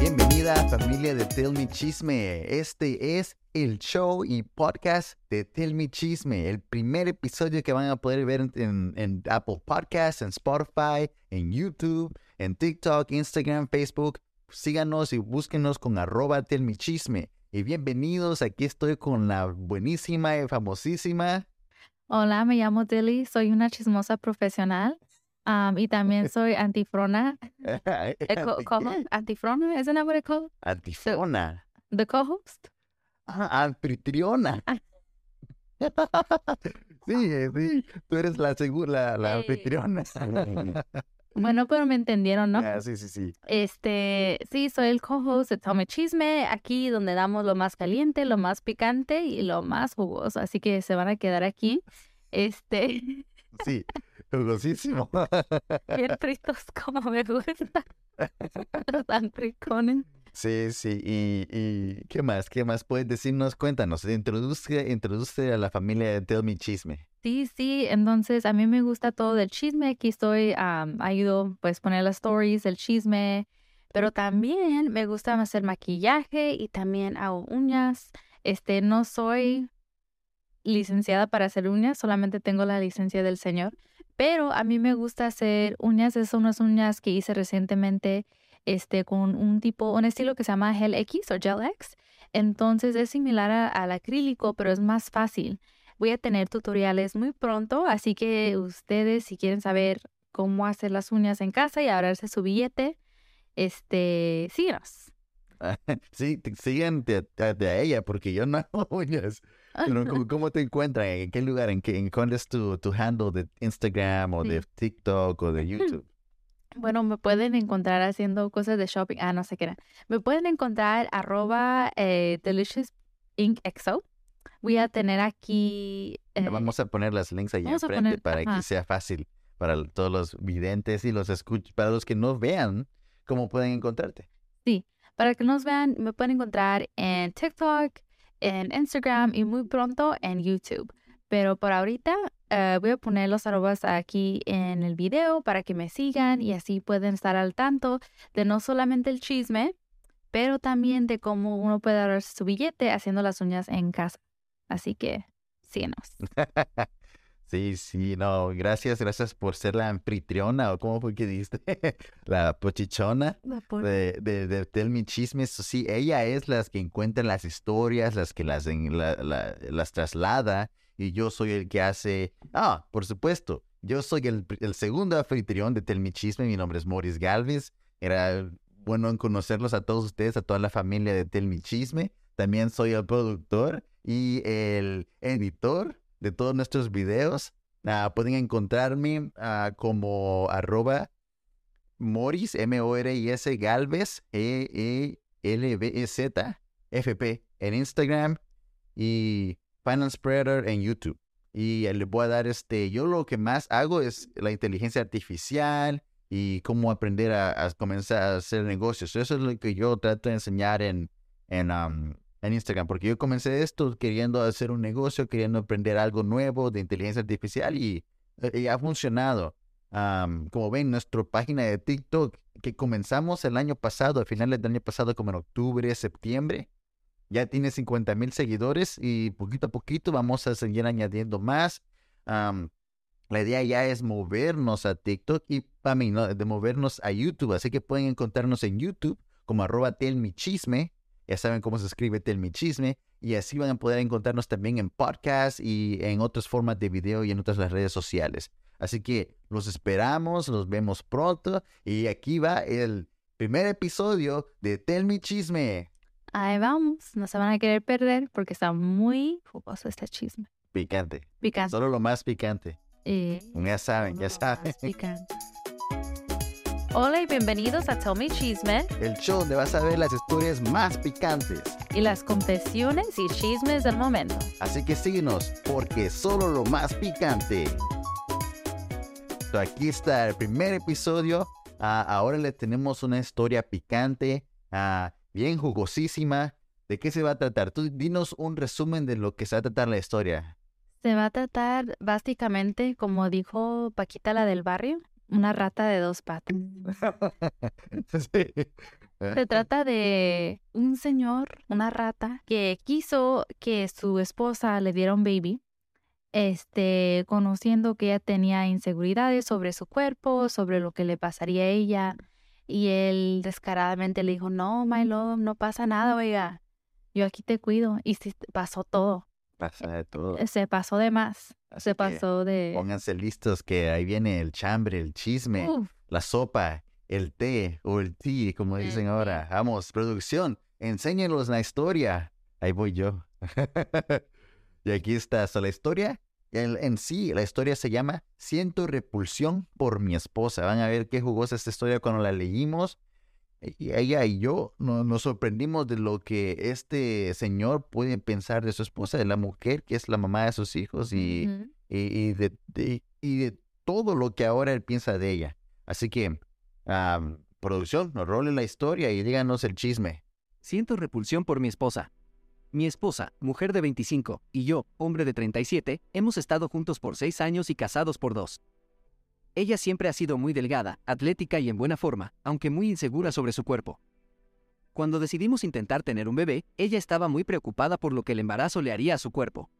Bienvenida familia de Tell Me Chisme. Este es el show y podcast de Tell Me Chisme, el primer episodio que van a poder ver en, Apple Podcasts, en Spotify, en YouTube, en TikTok, Instagram, Facebook. Síganos y búsquenos con arroba Tell Me Chisme. Y bienvenidos, aquí estoy con la buenísima y famosísima. Hola, me llamo Dilly, soy una chismosa profesional am, y también soy antifrona. Co- co- Antifrona, ¿es what it's called? Antifona. The co-host? Ah, anfitriona. Ah. Sí, eh, sí, tú eres la segura, la, la anfitriona. Bueno, pero me entendieron, ¿no? Ah, sí, sí, sí. Este, sí, soy el co-host de Tome Chisme, aquí donde damos lo más caliente, lo más picante y lo más jugoso, así que se van a quedar aquí. Este, Sí, jugosísimo. bien fritos como me gusta. Los antricones. Sí, sí, y, y ¿qué más? ¿Qué más puedes decirnos? Cuéntanos, introduce, introduce a la familia de Tell Me Chisme. Sí, sí, entonces a mí me gusta todo del chisme. Aquí estoy, am, ayudo pues poner las stories del chisme, pero también me gusta hacer maquillaje y también hago uñas. Este, no soy licenciada para hacer uñas, solamente tengo la licencia del señor, pero a mí me gusta hacer uñas, son unas uñas que hice recientemente, este, con un tipo, un estilo que se llama Gel X o Gel X. Entonces es similar al acrílico, pero es más fácil. Voy a tener tutoriales muy pronto, así que ustedes si quieren saber cómo hacer las uñas en casa y ahorrarse su billete, este, síguenos. Sí, te- sigan de, de- de ella porque yo no hago uñas. ¿Cómo, cómo te encuentran? ¿En qué lugar? ¿En qué, en cuál es tu, tu handle de Instagram o de Sí. TikTok o de YouTube? Bueno, me pueden encontrar haciendo cosas de shopping. Ah, no sé qué era. Me pueden encontrar arroba eh, Delicious Ink XO. Voy a tener aquí. eh, Vamos a poner las links allá enfrente poner- para ajá. que sea fácil para todos los videntes y los escuch para los que no vean cómo pueden encontrarte. Para que nos vean, me pueden encontrar en TikTok, en Instagram y muy pronto en YouTube. Pero por ahorita eh, voy a poner los arrobas aquí en el video para que me sigan y así pueden estar al tanto de no solamente el chisme, pero también de cómo uno puede ahorrarse su billete haciendo las uñas en casa. Así que síguenos. Sí, sí, no, gracias, gracias por ser la anfitriona o cómo fue que dijiste, la pochichona de, de, de Tell Me Chismes. Sí, ella es las que encuentra las historias, las que las, en- la- la- las traslada y yo soy el que hace, ah, por supuesto, yo soy el, el segundo anfitrión de Tell Me Chisme, mi nombre es Morris Galvez, era bueno en conocerlos a todos ustedes, a toda la familia de Tell Me Chisme. También soy el productor y el editor de todos nuestros videos. Ah, pueden encontrarme ah, como arroba Moris, M-O-R-I-S Galvez, E, E-L-V-E-Z, F-P en Instagram y Finance Spreader en YouTube. Y le voy a dar este, yo lo que más hago es la inteligencia artificial y cómo aprender a, a comenzar a hacer negocios. Eso es lo que yo trato de enseñar en, en, um, en Instagram, porque yo comencé esto queriendo hacer un negocio, queriendo aprender algo nuevo de inteligencia artificial y, eh, y ha funcionado. Como ven, nuestra página de TikTok, que comenzamos el año pasado, a finales del año pasado, como en octubre, septiembre, ya tiene 50 mil seguidores y poquito a poquito vamos a seguir añadiendo más. La idea ya es movernos a TikTok y para mí, de movernos a YouTube. Así que pueden encontrarnos en YouTube como arroba telmichisme. Ya saben cómo se escribe telmichisme. Y así van a poder encontrarnos también en podcast y en otras formas de video y en otras las redes sociales. Así que los esperamos, los vemos pronto. Y aquí va el primer episodio de Tell Me Chisme. Ahí vamos, no se van a querer perder porque está muy jugoso este chisme. Picante. Picante. Solo lo más picante. Eh, Ya saben, ya saben. picante. Hola y bienvenidos a Tell Me Chisme El show donde vas a ver las historias más picantes. y las confesiones y chismes del momento. Así que síguenos, porque solo lo más picante. So, aquí está el primer episodio. Ah, ahora le tenemos una historia picante, ah, bien jugosísima. ¿De qué se va a tratar? Tú dinos un resumen de lo que se va a tratar la historia. Se va a tratar básicamente, como dijo Paquita la del barrio, una rata de dos patas. Se trata de un señor, una rata, que quiso que su esposa le diera un baby, este, conociendo que ella tenía inseguridades sobre su cuerpo, sobre lo que le pasaría a ella, y él descaradamente le dijo, no, my love, no pasa nada, oiga, yo aquí te cuido, y sí, pasó todo. Pasa de todo. Se pasó de más. Se pasó de... Pónganse listos que ahí viene el chambre, el chisme, la sopa, el té o el té, como dicen ahora. Vamos, producción, enséñenos la historia. Ahí voy yo. y aquí está, la historia en sí, la historia se llama Siento repulsión por mi esposa. Van a ver qué jugosa esta historia cuando la leímos. Y ella y yo nos sorprendimos de lo que este señor puede pensar de su esposa, de la mujer que es la mamá de sus hijos y, y, de, y de todo lo que ahora él piensa de ella. Así que, producción, nos role la historia y díganos el chisme. Siento repulsión por mi esposa. Mi esposa, mujer de 25, y yo, hombre de 37, hemos estado juntos por seis años y casados por dos. Ella siempre ha sido muy delgada, atlética y en buena forma, aunque muy insegura sobre su cuerpo. Cuando decidimos intentar tener un bebé, ella estaba muy preocupada por lo que el embarazo le haría a su cuerpo.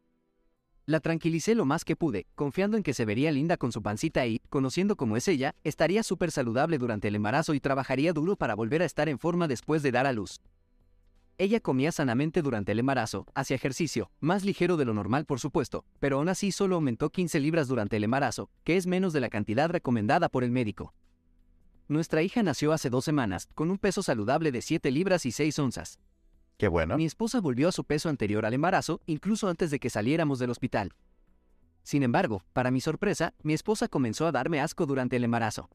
La tranquilicé lo más que pude, confiando en que se vería linda con su pancita y, conociendo cómo es ella, estaría súper saludable durante el embarazo y trabajaría duro para volver a estar en forma después de dar a luz. Ella comía sanamente durante el embarazo, hacía ejercicio, más ligero de lo normal por supuesto, pero aún así solo aumentó 15 libras durante el embarazo, que es menos de la cantidad recomendada por el médico. Nuestra hija nació hace dos semanas, con un peso saludable de 7 libras y 6 onzas. Qué bueno. Mi esposa volvió a su peso anterior al embarazo, incluso antes de que saliéramos del hospital. Sin embargo, para mi sorpresa, mi esposa comenzó a darme asco durante el embarazo.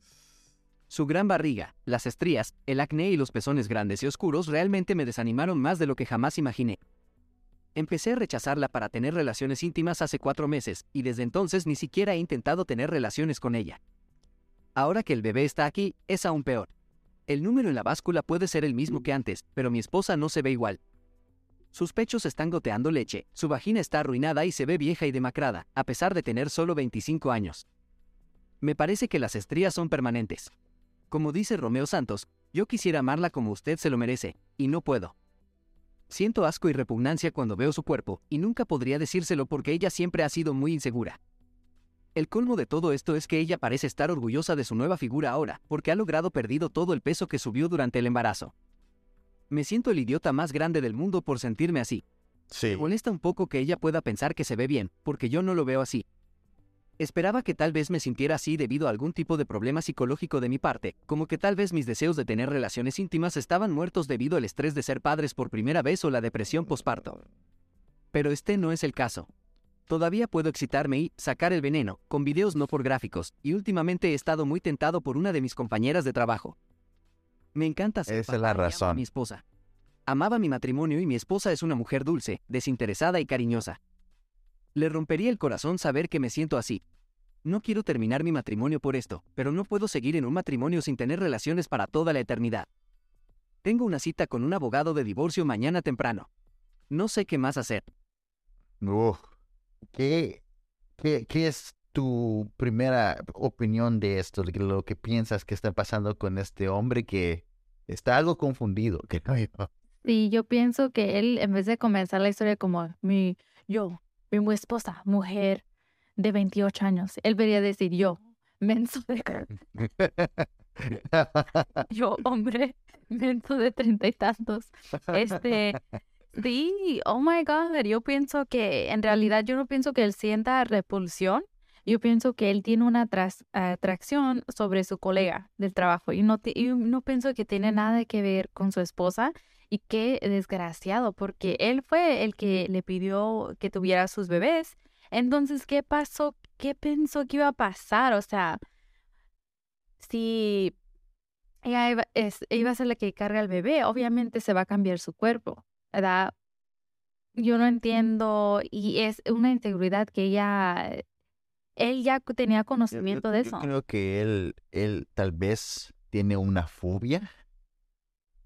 Su gran barriga, las estrías, el acné y los pezones grandes y oscuros realmente me desanimaron más de lo que jamás imaginé. Empecé a rechazarla para tener relaciones íntimas hace cuatro meses, y desde entonces ni siquiera he intentado tener relaciones con ella. Ahora que el bebé está aquí, es aún peor. El número en la báscula puede ser el mismo que antes, pero mi esposa no se ve igual. Sus pechos están goteando leche, su vagina está arruinada y se ve vieja y demacrada, a pesar de tener solo 25 años. Me parece que las estrías son permanentes. Como dice Romeo Santos, yo quisiera amarla como usted se lo merece, y no puedo. Siento asco y repugnancia cuando veo su cuerpo, y nunca podría decírselo porque ella siempre ha sido muy insegura. El colmo de todo esto es que ella parece estar orgullosa de su nueva figura ahora, porque ha logrado perdido todo el peso que subió durante el embarazo. Me siento el idiota más grande del mundo por sentirme así. Sí. Me molesta un poco que ella pueda pensar que se ve bien, porque yo no lo veo así. Esperaba que tal vez me sintiera así debido a algún tipo de problema psicológico de mi parte, como que tal vez mis deseos de tener relaciones íntimas estaban muertos debido al estrés de ser padres por primera vez o la depresión posparto. Pero este no es el caso. Todavía puedo excitarme y sacar el veneno, con videos no porgráficos, y últimamente he estado muy tentado por una de mis compañeras de trabajo. Me encanta ser Esa es la razón. mi esposa. Amaba mi matrimonio y mi esposa es una mujer dulce, desinteresada y cariñosa. Le rompería el corazón saber que me siento así. No quiero terminar mi matrimonio por esto, pero no puedo seguir en un matrimonio sin tener relaciones para toda la eternidad. Tengo una cita con un abogado de divorcio mañana temprano. No sé qué más hacer. ¿qué, qué, qué es tu primera opinión de esto? De lo que piensas que está pasando con este hombre que está algo confundido. Que Sí, yo pienso que él, en vez de comenzar la historia como mi, yo, mi esposa, mujer de 28 años. Él debería decir yo, menso de... yo, hombre, menso de treinta y tantos. Este, sí, oh my God, yo pienso que en realidad yo no pienso que él sienta repulsión. Yo pienso que él tiene una atracción sobre su colega del trabajo y no, y no pienso que tiene nada que ver con su esposa y qué desgraciado, porque él fue el que le pidió que tuviera sus bebés. Entonces, ¿qué pasó? ¿Qué pensó que iba a pasar? O sea, si ella iba, a ser la que carga el bebé, obviamente se va a cambiar su cuerpo, ¿verdad? Yo no entiendo y es una inseguridad que ella, él ya tenía conocimiento de eso. Yo creo que él, él tal vez tiene una fobia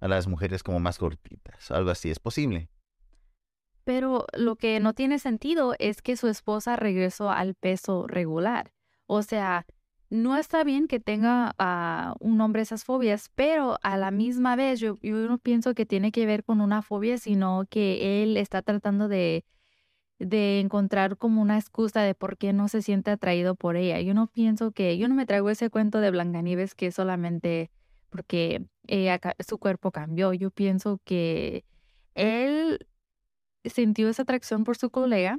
a las mujeres como más cortitas. Algo así es posible. Pero lo que no tiene sentido es que su esposa regresó al peso regular. O sea, no está bien que tenga a un hombre esas fobias, pero a la misma vez yo, yo no pienso que tiene que ver con una fobia, sino que él está tratando de, de encontrar como una excusa de por qué no se siente atraído por ella. Yo no pienso que, yo no me traigo ese cuento de Blancanieves que solamente porque ella, su cuerpo cambió. Yo pienso que él sintió esa atracción por su colega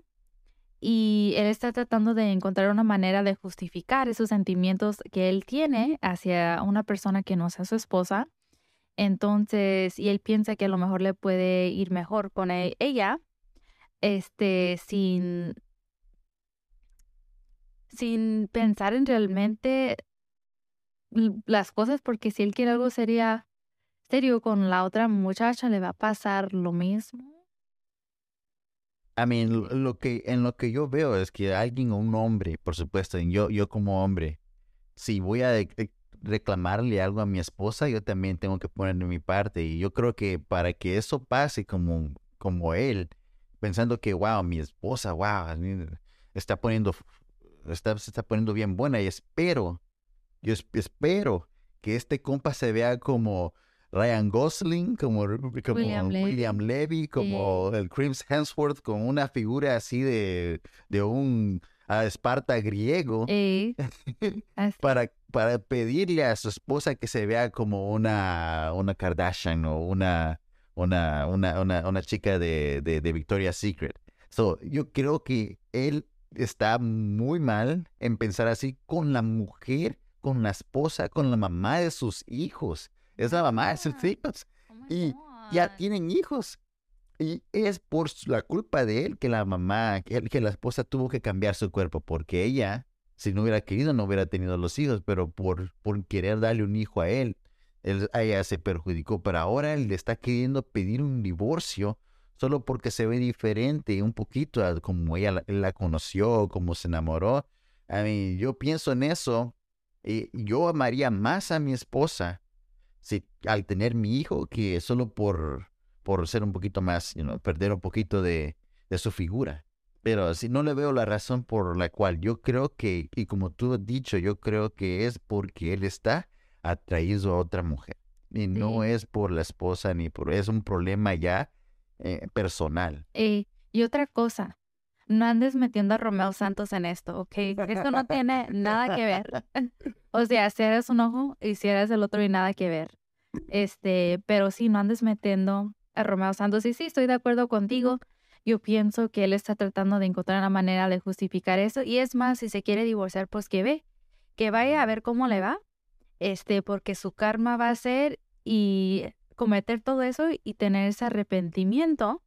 y él está tratando de encontrar una manera de justificar esos sentimientos que él tiene hacia una persona que no sea su esposa. Entonces, y él piensa que a lo mejor le puede ir mejor con e-, ella, este, sin, sin pensar en realmente las cosas, porque si él quiere algo sería serio con la otra muchacha, le va a pasar lo mismo. I mean, lo que, en lo que yo veo es que alguien un hombre, por supuesto, yo, yo como hombre, si voy a reclamarle algo a mi esposa, yo también tengo que poner de mi parte. Y yo creo que para que eso pase como, como él, pensando que, wow, mi esposa, wow, está poniendo, está, se está poniendo bien buena y espero, yo espero que este compa se vea como Ryan Gosling, como, William, Levy. como el Crims Hemsworth, con una figura así de, de un Esparta griego, para, para pedirle a su esposa que se vea como una, una Kardashian o una, una, una, una, chica de, de, de Victoria's Secret. So, yo creo que él está muy mal en pensar así con la mujer, con la esposa, con la mamá de sus hijos es la mamá de sus ah, hijos. Oh y ya tienen hijos. Y es por la culpa de él que la mamá, que, la esposa tuvo que cambiar su cuerpo, porque ella, si no hubiera querido, no hubiera tenido los hijos, pero por, por querer darle un hijo a él, él, ella se perjudicó. Pero ahora él le está queriendo pedir un divorcio solo porque se ve diferente un poquito a como ella la, conoció, como se enamoró. A mí, yo pienso en eso y yo amaría más a mi esposa si, al tener mi hijo que solo por, por ser un poquito más, perder un poquito de, de su figura. Pero si no le veo la razón por la cual yo creo que, y como tú has dicho, yo creo que es porque él está atraído a otra mujer. Y no es por la esposa ni por... Es un problema ya eh, personal. y otra cosa, no andes metiendo a Romeo Santos en esto, ¿ok? Esto no tiene nada que ver. O sea, si eres un ojo y si eres el otro y nada que ver. Este, pero sí, no andes metiendo a Romeo Santos. Y sí, estoy de acuerdo contigo. Yo pienso que él está tratando de encontrar una manera de justificar eso. Y es más, si se quiere divorciar, pues que ve, que vaya a ver cómo le va. Este, porque su karma va a ser y cometer todo eso y tener ese arrepentimiento,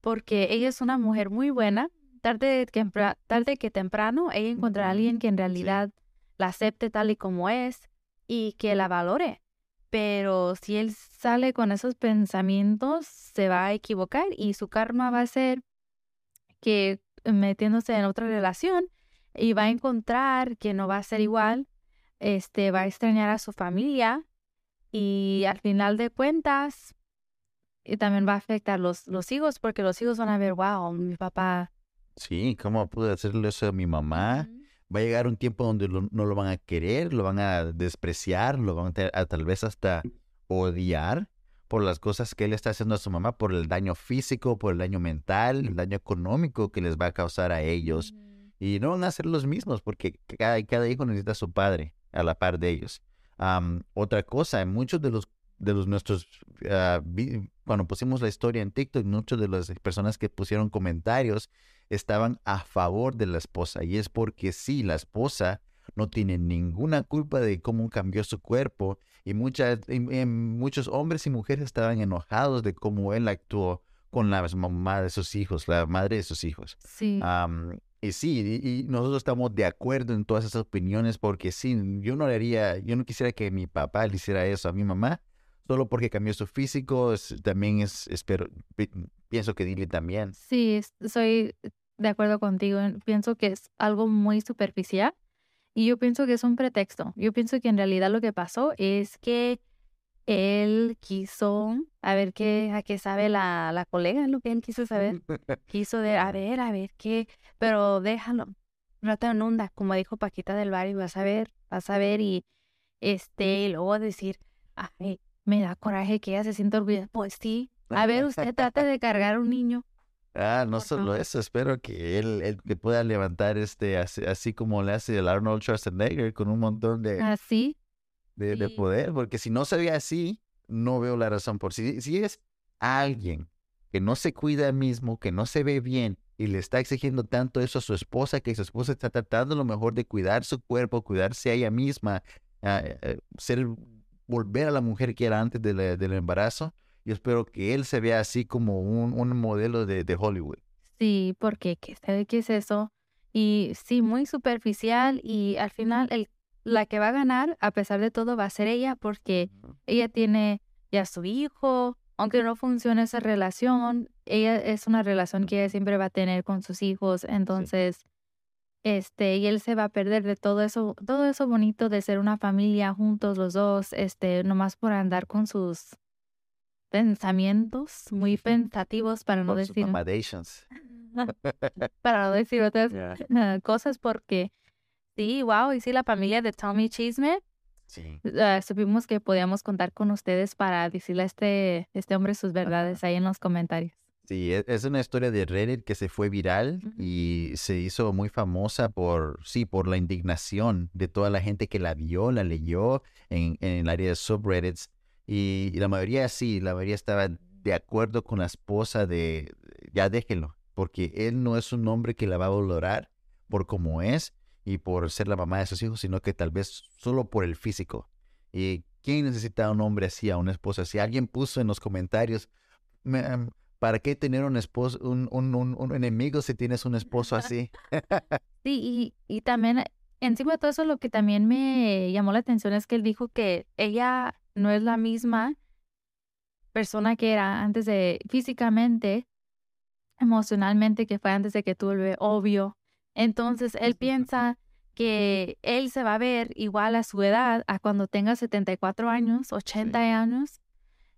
porque ella es una mujer muy buena, tarde que, tarde que temprano ella encontrará a alguien que en realidad la acepte tal y como es y que la valore. Pero si él sale con esos pensamientos, se va a equivocar y su karma va a ser que metiéndose en otra relación y va a encontrar que no va a ser igual, este va a extrañar a su familia y al final de cuentas y también va a afectar los, los hijos porque los hijos van a ver, wow, mi papá Sí, ¿cómo pude hacerle eso a mi mamá? Va a llegar un tiempo donde no lo van a querer, lo van a despreciar, lo van a, tal vez hasta odiar por las cosas que él está haciendo a su mamá, por el daño físico, por el daño mental, el daño económico que les va a causar a ellos. Y no van a ser los mismos porque cada, cada hijo necesita a su padre a la par de ellos. otra cosa, muchos de los de los nuestros uh, cuando pusimos la historia en TikTok, muchas de las personas que pusieron comentarios estaban a favor de la esposa. Y es porque sí, la esposa no tiene ninguna culpa de cómo cambió su cuerpo. Y, muchas, muchos hombres y mujeres estaban enojados de cómo él actuó con la mamá de sus hijos, la madre de sus hijos. Sí. y sí, y, nosotros estamos de acuerdo en todas esas opiniones porque sí, yo no haría, yo no quisiera que mi papá le hiciera eso a mi mamá, solo porque cambió su físico, también es, espero, pienso que dile también. Sí, soy de acuerdo contigo. Pienso que es algo muy superficial y yo pienso que es un pretexto. Yo pienso que en realidad lo que pasó es que él quiso, a ver qué, a qué sabe la, la colega, lo que él quiso saber. Quiso de, a ver, a ver qué, pero déjalo. no te inunda, como dijo Paquita del Bar, y vas a ver, vas a ver, y este, y luego decir, ay, me da coraje que ella se sienta orgullosa. Pues sí, a ver, usted trate de cargar a un niño. Ah, no solo eso, espero que él, él que pueda levantar este, así, como le hace el Arnold Schwarzenegger con un montón de, ¿Así? de, de, poder, porque si no se ve así, no veo la razón por si, si es alguien que no se cuida mismo, que no se ve bien y le está exigiendo tanto eso a su esposa, que su esposa está tratando lo mejor de cuidar su cuerpo, cuidarse a ella misma, uh, ser, volver a la mujer que era antes de del embarazo, yo espero que él se vea así como un, un modelo de, de, Hollywood. Sí, porque ¿qué, sabe qué es eso? Y sí, muy superficial y al final el, la que va a ganar, a pesar de todo, va a ser ella porque ella tiene ya su hijo, aunque no funcione esa relación, ella es una relación que ella siempre va a tener con sus hijos, entonces, sí. Este, y él se va a perder de todo eso, todo eso bonito de ser una familia juntos los dos, este, nomás por andar con sus pensamientos muy pensativos para no decir para no decir otras yeah. cosas porque sí, wow, y sí la familia de Tommy Chisme Sí. Uh, supimos que podíamos contar con ustedes para decirle a este, este hombre sus verdades ahí en los comentarios. Sí, es una historia de Reddit que se fue viral uh -huh. y se hizo muy famosa por, sí, por la indignación de toda la gente que la vio, la leyó en, en el área de subreddits. Y, y, la mayoría sí, la mayoría estaba de acuerdo con la esposa de, ya déjenlo, porque él no es un hombre que la va a valorar por cómo es y por ser la mamá de sus hijos, sino que tal vez solo por el físico. ¿Y quién necesita un hombre así, a una esposa así? Alguien puso en los comentarios, ¿para qué tener un esposo, un, un, un, un enemigo si tienes un esposo así? sí, y, y también encima de todo eso lo que también me llamó la atención es que él dijo que ella no es la misma persona que era antes de físicamente, emocionalmente, que fue antes de que tuve obvio. Entonces él piensa que él se va a ver igual a su edad, a cuando tenga 74 años, 80 sí. años,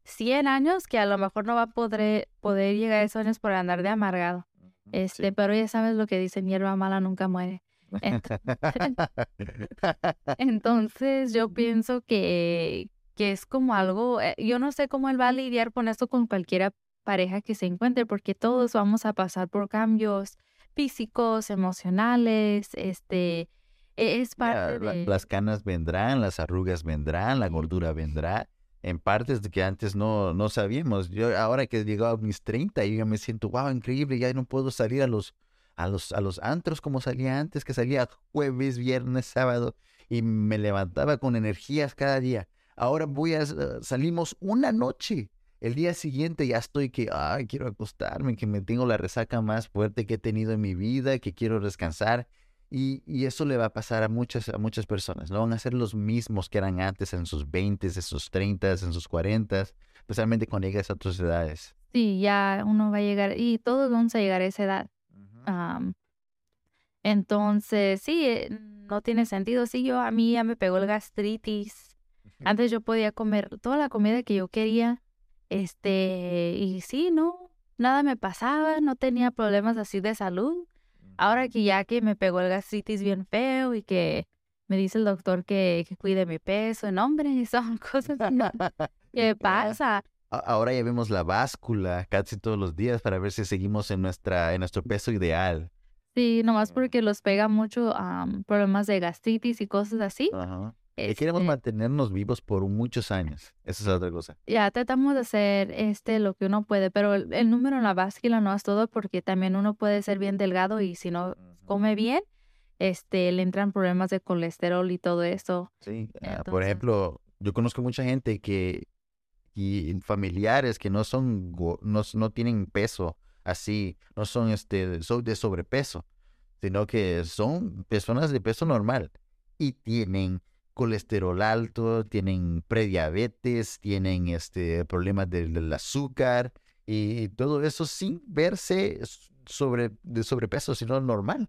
100 años, que a lo mejor no va a poder, poder llegar a esos años por andar de amargado. Este, sí. pero ya sabes lo que dicen, hierba mala nunca muere. Entonces yo pienso que, que es como algo, eh, yo no sé cómo él va a lidiar con esto con cualquiera pareja que se encuentre, porque todos vamos a pasar por cambios físicos, emocionales, este, es parte de... Las canas vendrán, las arrugas vendrán, la gordura vendrá, en partes que antes no, no sabíamos. Yo ahora que he llegado a mis 30, yo ya me siento, wow, increíble, ya no puedo salir a los, a los, a los antros como salía antes, que salía jueves, viernes, sábado, y me levantaba con energías cada día. Ahora voy a, uh, salimos una noche el día siguiente ya estoy que, ay, quiero acostarme, que me tengo la resaca más fuerte que he tenido en mi vida, que quiero descansar. Y, y, eso le va a pasar a muchas, a muchas personas. No van a ser los mismos que eran antes en sus 20, en sus 30, en sus 40, especialmente cuando llegas a otras edades. Sí, ya uno va a llegar, y todos vamos a llegar a esa edad. Uh -huh. um, entonces, sí, eh, no tiene sentido. Sí, yo, a mí ya me pegó el gastritis. Antes yo podía comer toda la comida que yo quería este, y sí, no, nada me pasaba, no tenía problemas así de salud. Ahora que ya que me pegó el gastritis bien feo y que me dice el doctor que, que cuide mi peso, no, hombre, son cosas que pasa. Ahora ya vemos la báscula casi todos los días para ver si seguimos en, nuestra, en nuestro peso ideal. Sí, nomás porque los pega mucho um, problemas de gastritis y cosas así. Uh -huh. Este, queremos mantenernos vivos por muchos años. Esa es otra cosa. Ya tratamos de hacer este lo que uno puede, pero el, el, número en la báscula no es todo porque también uno puede ser bien delgado y si no come bien, este le entran problemas de colesterol y todo eso. Sí, Entonces... uh, por ejemplo, yo conozco mucha gente que y familiares que no son no, no tienen peso así, no son este de sobrepeso, sino que son personas de peso normal y tienen colesterol alto, tienen prediabetes, tienen este problemas del, azúcar y todo eso sin verse sobre de sobrepeso, sino normal.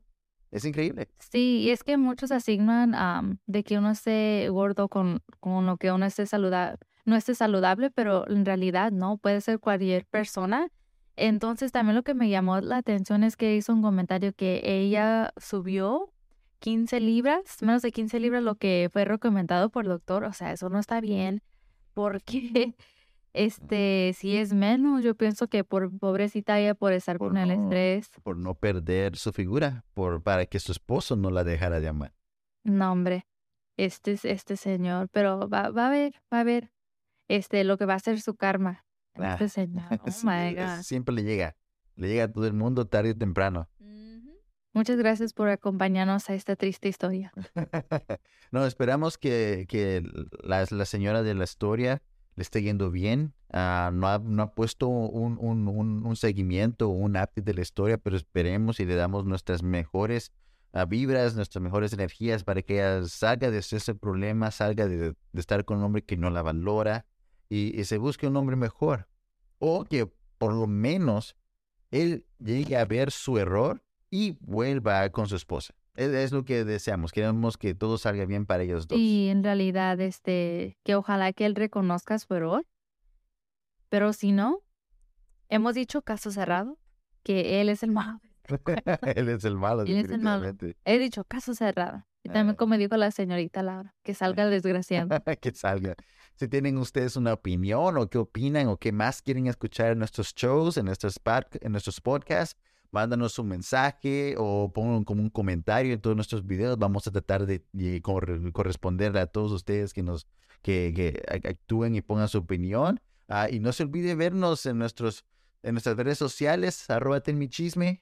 Es increíble. Sí, y es que muchos asignan um, de que uno esté gordo con, con lo que uno esté saludable, no esté saludable, pero en realidad no, puede ser cualquier persona. Entonces también lo que me llamó la atención es que hizo un comentario que ella subió 15 libras, menos de 15 libras lo que fue recomendado por el doctor. O sea, eso no está bien porque este, si es menos, yo pienso que por pobrecita ella por estar con el estrés. Por no perder su figura, por para que su esposo no la dejara de amar. No, hombre, este es este señor, pero va, va a ver, va a ver, este, lo que va a ser su karma. Este ah, señor, oh my God. Siempre le llega, le llega a todo el mundo tarde o temprano. Muchas gracias por acompañarnos a esta triste historia. no, esperamos que, que la, la señora de la historia le esté yendo bien. Ah, no, ha, no, ha, puesto un, un, un, seguimiento o un update de la historia, pero esperemos y le damos nuestras mejores uh, vibras, nuestras mejores energías para que ella salga de ese problema, salga de, de estar con un hombre que no la valora y, y, se busque un hombre mejor. O que por lo menos él llegue a ver su error y vuelva con su esposa. Es, lo que deseamos. Queremos que todo salga bien para ellos dos. Y en realidad, este, que ojalá que él reconozca su error. Pero si no, hemos dicho caso cerrado, que él es el malo. él es el malo. Él es el malo. He dicho caso cerrado. Y también ah. como dijo la señorita Laura, que salga el desgraciado. que salga. Si tienen ustedes una opinión o qué opinan o qué más quieren escuchar en nuestros shows, en nuestros, en nuestros podcasts, mándanos un mensaje o pongan como un comentario en todos nuestros videos. Vamos a tratar de, corresponderle a todos ustedes que nos que, actúen y pongan su opinión. Ah, y no se olvide vernos en nuestros en nuestras redes sociales, arroba mi chisme.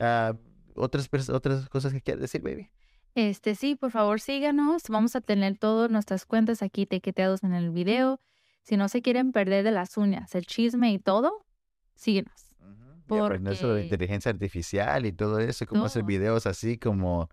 Ah, otras, otras cosas que quieras decir, baby. Este sí, por favor síganos. Vamos a tener todas nuestras cuentas aquí etiquetados en el video. Si no se quieren perder de las uñas, el chisme y todo, síguenos. Porque... Eso de inteligencia artificial y todo eso, cómo hacer videos así, como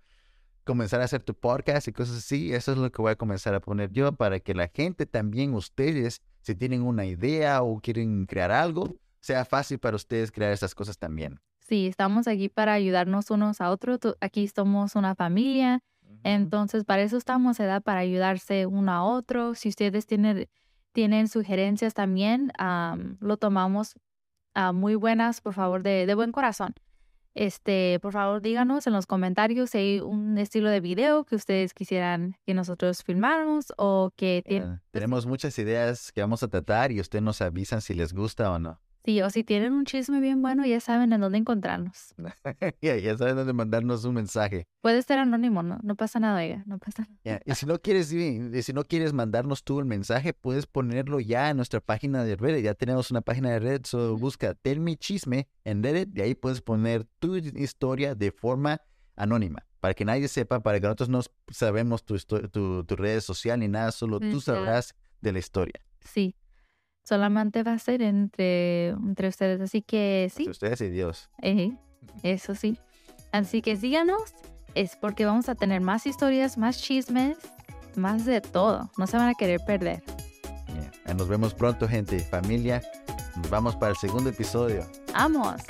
comenzar a hacer tu podcast y cosas así. Eso es lo que voy a comenzar a poner yo para que la gente también, ustedes, si tienen una idea o quieren crear algo, sea fácil para ustedes crear esas cosas también. Sí, estamos aquí para ayudarnos unos a otros. Aquí somos una familia. Entonces, para eso estamos, edad para ayudarse uno a otro. Si ustedes tienen, tienen sugerencias también, lo tomamos muy buenas, por favor, de, de, buen corazón. Este, por favor, díganos en los comentarios si hay un estilo de video que ustedes quisieran que nosotros filmáramos o que... tenemos muchas ideas que vamos a tratar y ustedes nos avisan si les gusta o no. Sí, o si tienen un chisme bien bueno, ya saben en dónde encontrarnos. ya, saben dónde mandarnos un mensaje. Puede ser anónimo, ¿no? No pasa nada, oiga, no pasa nada. Y si no quieres, si no quieres mandarnos tú el mensaje, puedes ponerlo ya en nuestra página de Reddit. Ya tenemos una página de Reddit, solo busca Tell Me Chisme en Reddit y ahí puedes poner tu historia de forma anónima. Para que nadie sepa, para que nosotros no sabemos tu, tu, tu red social ni nada, solo tú sabrás de la historia. Sí solamente va a ser entre, entre ustedes. Así que sí. Entre ustedes y Dios. eso sí. Así que síganos. Es porque vamos a tener más historias, más chismes, más de todo. No se van a querer perder. Nos vemos pronto, gente. Familia. Nos vamos para el segundo episodio. ¡Vamos!